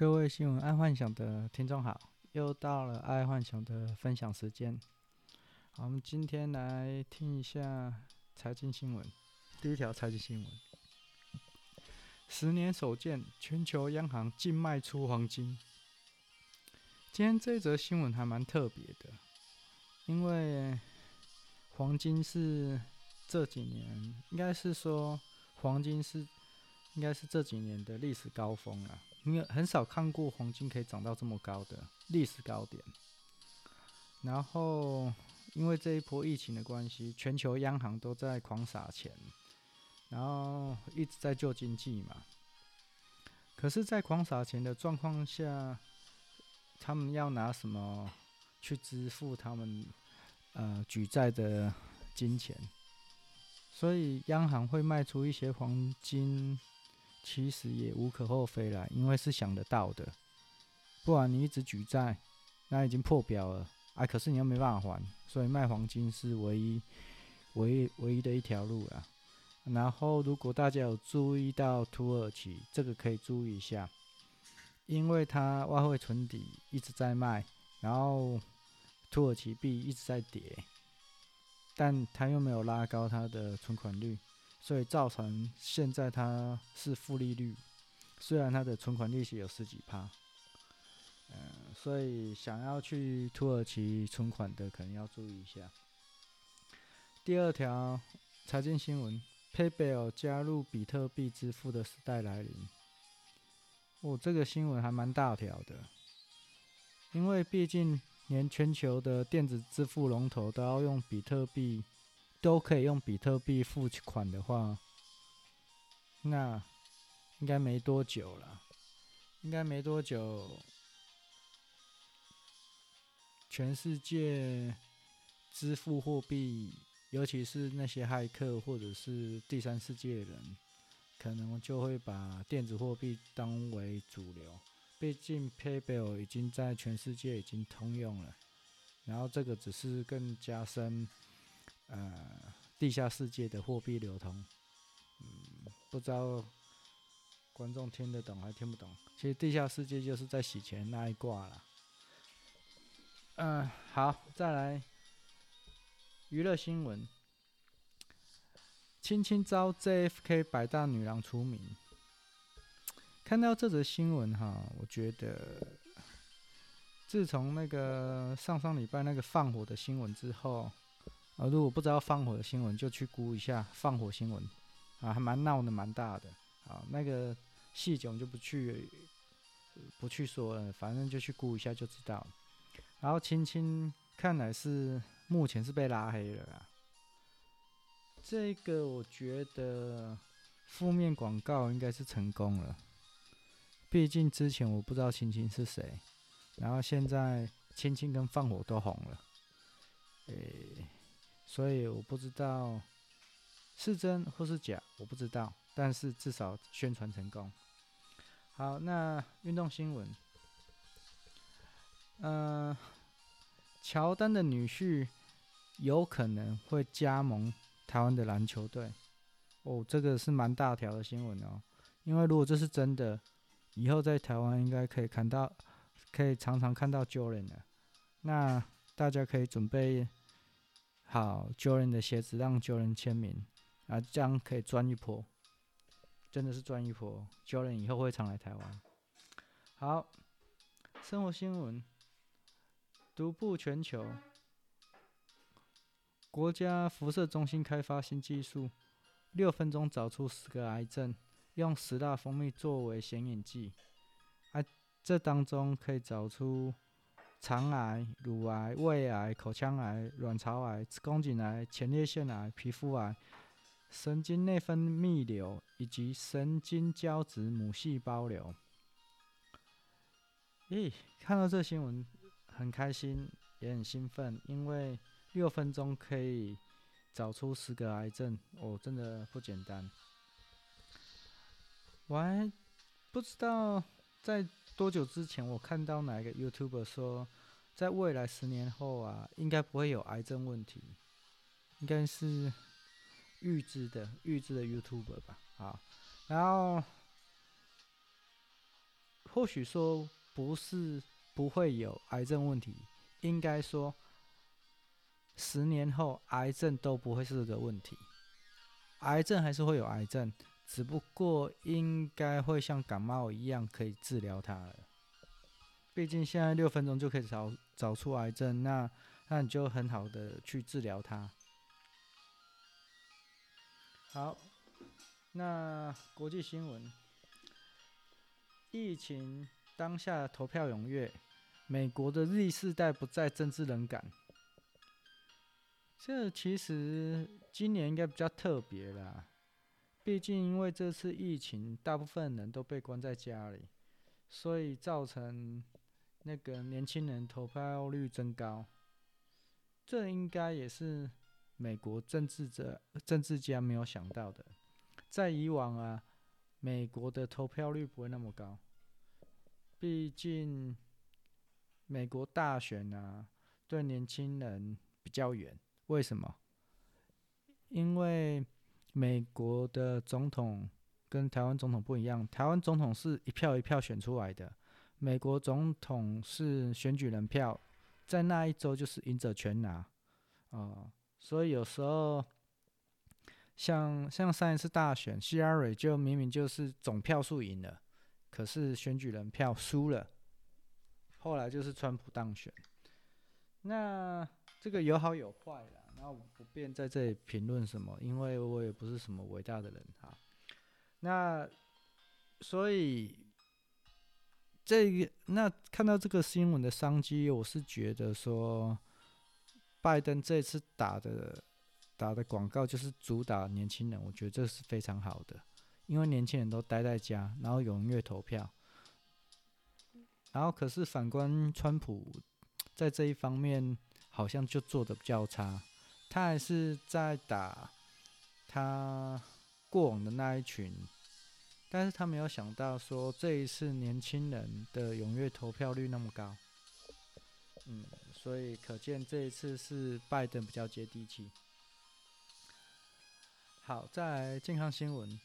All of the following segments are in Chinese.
各位新闻爱幻想的听众好，又到了爱幻想的分享时间。好，我们今天来听一下财经新闻。第一条财经新闻：十年首见，全球央行净卖出黄金。今天这则新闻还蛮特别的，因为黄金是这几年，应该是说黄金是应该是这几年的历史高峰了。因为很少看过黄金可以涨到这么高的历史高点，然后因为这一波疫情的关系，全球央行都在狂撒钱，然后一直在救经济嘛。可是，在狂撒钱的状况下，他们要拿什么去支付他们呃举债的金钱？所以央行会卖出一些黄金。其实也无可厚非啦，因为是想得到的。不然你一直举债，那已经破表了啊！可是你又没办法还，所以卖黄金是唯一、唯一、唯一的一条路啦。然后，如果大家有注意到土耳其，这个可以注意一下，因为它外汇存底一直在卖，然后土耳其币一直在跌，但它又没有拉高它的存款率。所以造成现在它是负利率，虽然它的存款利息有十几趴，嗯，所以想要去土耳其存款的可能要注意一下。第二条财经新闻：PayPal 加入比特币支付的时代来临。哦，这个新闻还蛮大条的，因为毕竟连全球的电子支付龙头都要用比特币。都可以用比特币付款的话，那应该没多久了。应该没多久，全世界支付货币，尤其是那些骇客或者是第三世界的人，可能就会把电子货币当为主流。毕竟 PayPal 已经在全世界已经通用了，然后这个只是更加深。地下世界的货币流通，嗯，不知道观众听得懂还听不懂？其实地下世界就是在洗钱那一挂了。嗯，好，再来娱乐新闻：青青遭 JFK 百大女郎出名。看到这则新闻哈，我觉得自从那个上上礼拜那个放火的新闻之后。啊，如果不知道放火的新闻，就去估一下放火新闻，啊，还蛮闹的，蛮大的。啊，那个细节我就不去不去说了，反正就去估一下就知道。然后青青看来是目前是被拉黑了啦。这个我觉得负面广告应该是成功了，毕竟之前我不知道青青是谁，然后现在青青跟放火都红了，诶、所以我不知道是真或是假，我不知道，但是至少宣传成功。好，那运动新闻，嗯、呃，乔丹的女婿有可能会加盟台湾的篮球队。哦，这个是蛮大条的新闻哦，因为如果这是真的，以后在台湾应该可以看到，可以常常看到 Jordan 了。那大家可以准备。好，Jordan 的鞋子让 Jordan 签名，啊，这样可以赚一波，真的是赚一波。Jordan 以后会常来台湾。好，生活新闻，独步全球，国家辐射中心开发新技术，六分钟找出十个癌症，用十大蜂蜜作为显影剂，啊，这当中可以找出。肠癌、乳癌、胃癌、口腔癌、卵巢癌、宫颈癌、前列腺癌、皮肤癌、神经内分泌瘤以及神经胶质母细胞瘤。咦，看到这新闻很开心，也很兴奋，因为六分钟可以找出十个癌症，哦，真的不简单。我还不知道在。多久之前我看到哪一个 YouTuber 说，在未来十年后啊，应该不会有癌症问题，应该是预知的预知的 YouTuber 吧？啊，然后或许说不是不会有癌症问题，应该说十年后癌症都不会是个问题。癌症还是会有癌症，只不过应该会像感冒一样可以治疗它了。毕竟现在六分钟就可以找找出癌症，那那你就很好的去治疗它。好，那国际新闻。疫情当下投票踊跃，美国的 Z 世代不再政治冷感。这其实今年应该比较特别啦，毕竟因为这次疫情，大部分人都被关在家里，所以造成那个年轻人投票率增高。这应该也是美国政治者、政治家没有想到的，在以往啊。美国的投票率不会那么高，毕竟美国大选啊，对年轻人比较远。为什么？因为美国的总统跟台湾总统不一样，台湾总统是一票一票选出来的，美国总统是选举人票，在那一周就是赢者全拿，啊、呃，所以有时候。像像上一次大选，希拉蕊就明明就是总票数赢了，可是选举人票输了，后来就是川普当选。那这个有好有坏啦，那我不便在这里评论什么，因为我也不是什么伟大的人哈。那所以这个那看到这个新闻的商机，我是觉得说，拜登这次打的。打的广告就是主打年轻人，我觉得这是非常好的，因为年轻人都待在家，然后踊跃投票。然后可是反观川普，在这一方面好像就做的比较差，他还是在打他过往的那一群，但是他没有想到说这一次年轻人的踊跃投票率那么高，嗯，所以可见这一次是拜登比较接地气。好，再来健康新闻。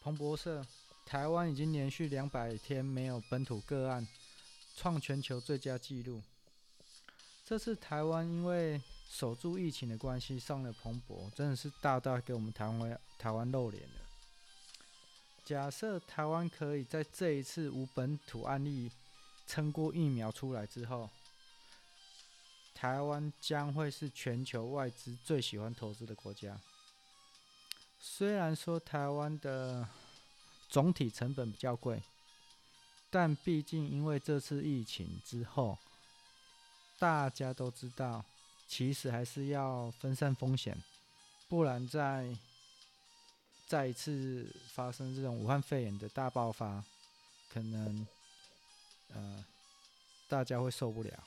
彭博社，台湾已经连续两百天没有本土个案，创全球最佳纪录。这次台湾因为守住疫情的关系上了彭博，真的是大大给我们台湾台湾露脸了。假设台湾可以在这一次无本土案例撑过疫苗出来之后，台湾将会是全球外资最喜欢投资的国家。虽然说台湾的总体成本比较贵，但毕竟因为这次疫情之后，大家都知道，其实还是要分散风险，不然再再一次发生这种武汉肺炎的大爆发，可能呃大家会受不了。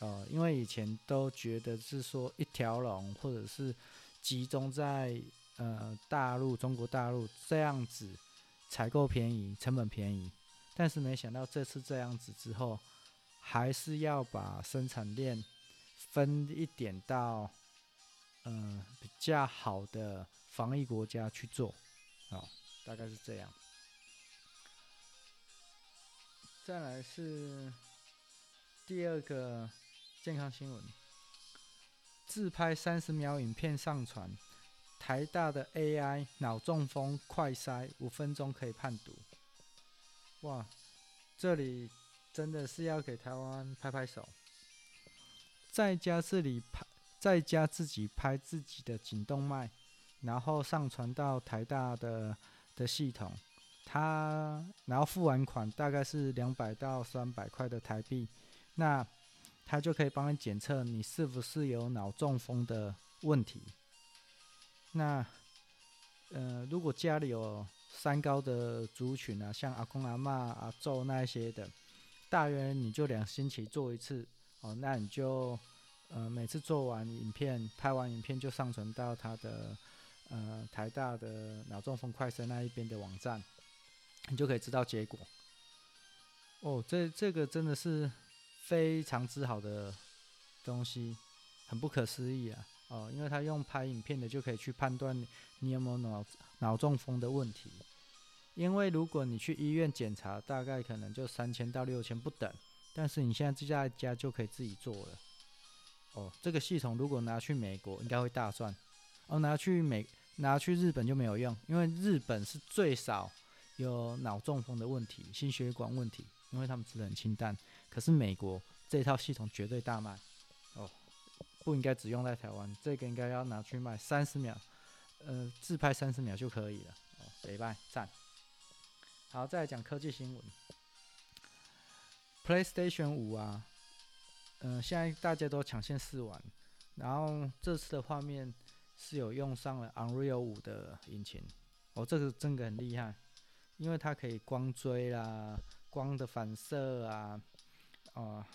呃，因为以前都觉得是说一条龙，或者是集中在。呃，大陆、中国大陆这样子采购便宜，成本便宜，但是没想到这次这样子之后，还是要把生产链分一点到呃比较好的防疫国家去做，哦，大概是这样。再来是第二个健康新闻，自拍三十秒影片上传。台大的 AI 脑中风快筛五分钟可以判读，哇！这里真的是要给台湾拍拍手。在家这里拍，在家自己拍自己的颈动脉，然后上传到台大的的系统，他然后付完款大概是两百到三百块的台币，那他就可以帮你检测你是不是有脑中风的问题。那，呃，如果家里有三高的族群啊，像阿公阿嬷、阿祖那一些的，大约你就两星期做一次哦。那你就，呃，每次做完影片、拍完影片就上传到他的，呃，台大的脑中风快筛那一边的网站，你就可以知道结果。哦，这这个真的是非常之好的东西，很不可思议啊！哦，因为他用拍影片的就可以去判断你有没有脑脑中风的问题。因为如果你去医院检查，大概可能就三千到六千不等，但是你现在自家家就可以自己做了。哦，这个系统如果拿去美国，应该会大赚。哦，拿去美拿去日本就没有用，因为日本是最少有脑中风的问题、心血管问题，因为他们吃的很清淡。可是美国这套系统绝对大卖。哦，不应该只用在台湾，这个应该要拿去卖，三十秒，呃，自拍三十秒就可以了。哦，礼拜赞。好，再来讲科技新闻。PlayStation 五啊，嗯、现在大家都抢先试玩，然后这次的画面是有用上了 Unreal 五的引擎，哦，这个真的很厉害，因为它可以光追啦，光的反射啊，啊、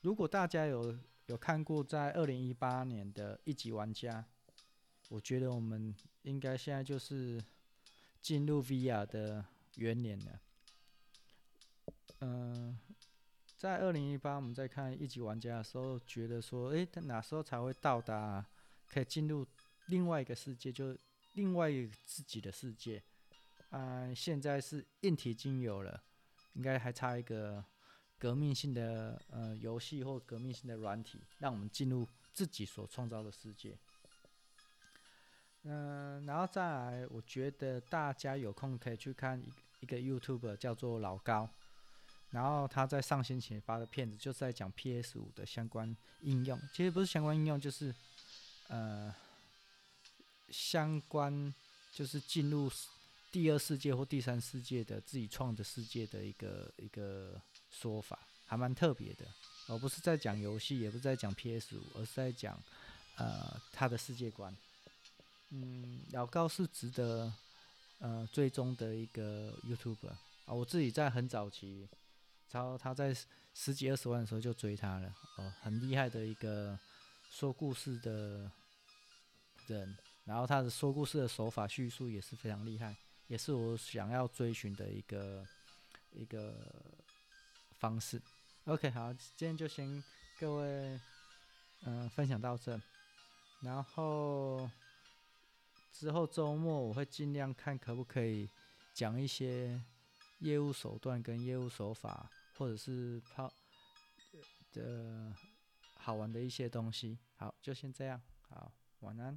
如果大家有有看过在二零一八年的一级玩家，我觉得我们应该现在就是进入 VR 的。元年了，嗯、在二零一八，我们在看一级玩家的时候，觉得说，诶，他哪时候才会到达可以进入另外一个世界，就另外一个自己的世界？啊、现在是硬体已经有了，应该还差一个革命性的呃游戏或革命性的软体，让我们进入自己所创造的世界。嗯、然后再来，我觉得大家有空可以去看一个 YouTube 叫做老高，然后他在上星期发的片子就是在讲 PS 五的相关应用，其实不是相关应用，就是呃相关就是进入第二世界或第三世界的自己创的世界的一个一个说法，还蛮特别的，而不是在讲游戏，也不是在讲 PS 五，而是在讲呃他的世界观。嗯，老高是值得呃追踪的一个 YouTuber 啊，我自己在很早期，然后他在十几二十万的时候就追他了，哦、很厉害的一个说故事的人，然后他的说故事的手法叙述也是非常厉害，也是我想要追寻的一个一个方式。OK，好，今天就先各位嗯、分享到这，然后。之后周末我会尽量看可不可以讲一些业务手段跟业务手法，或者是泡的好玩的一些东西。好，就先这样。好，晚安。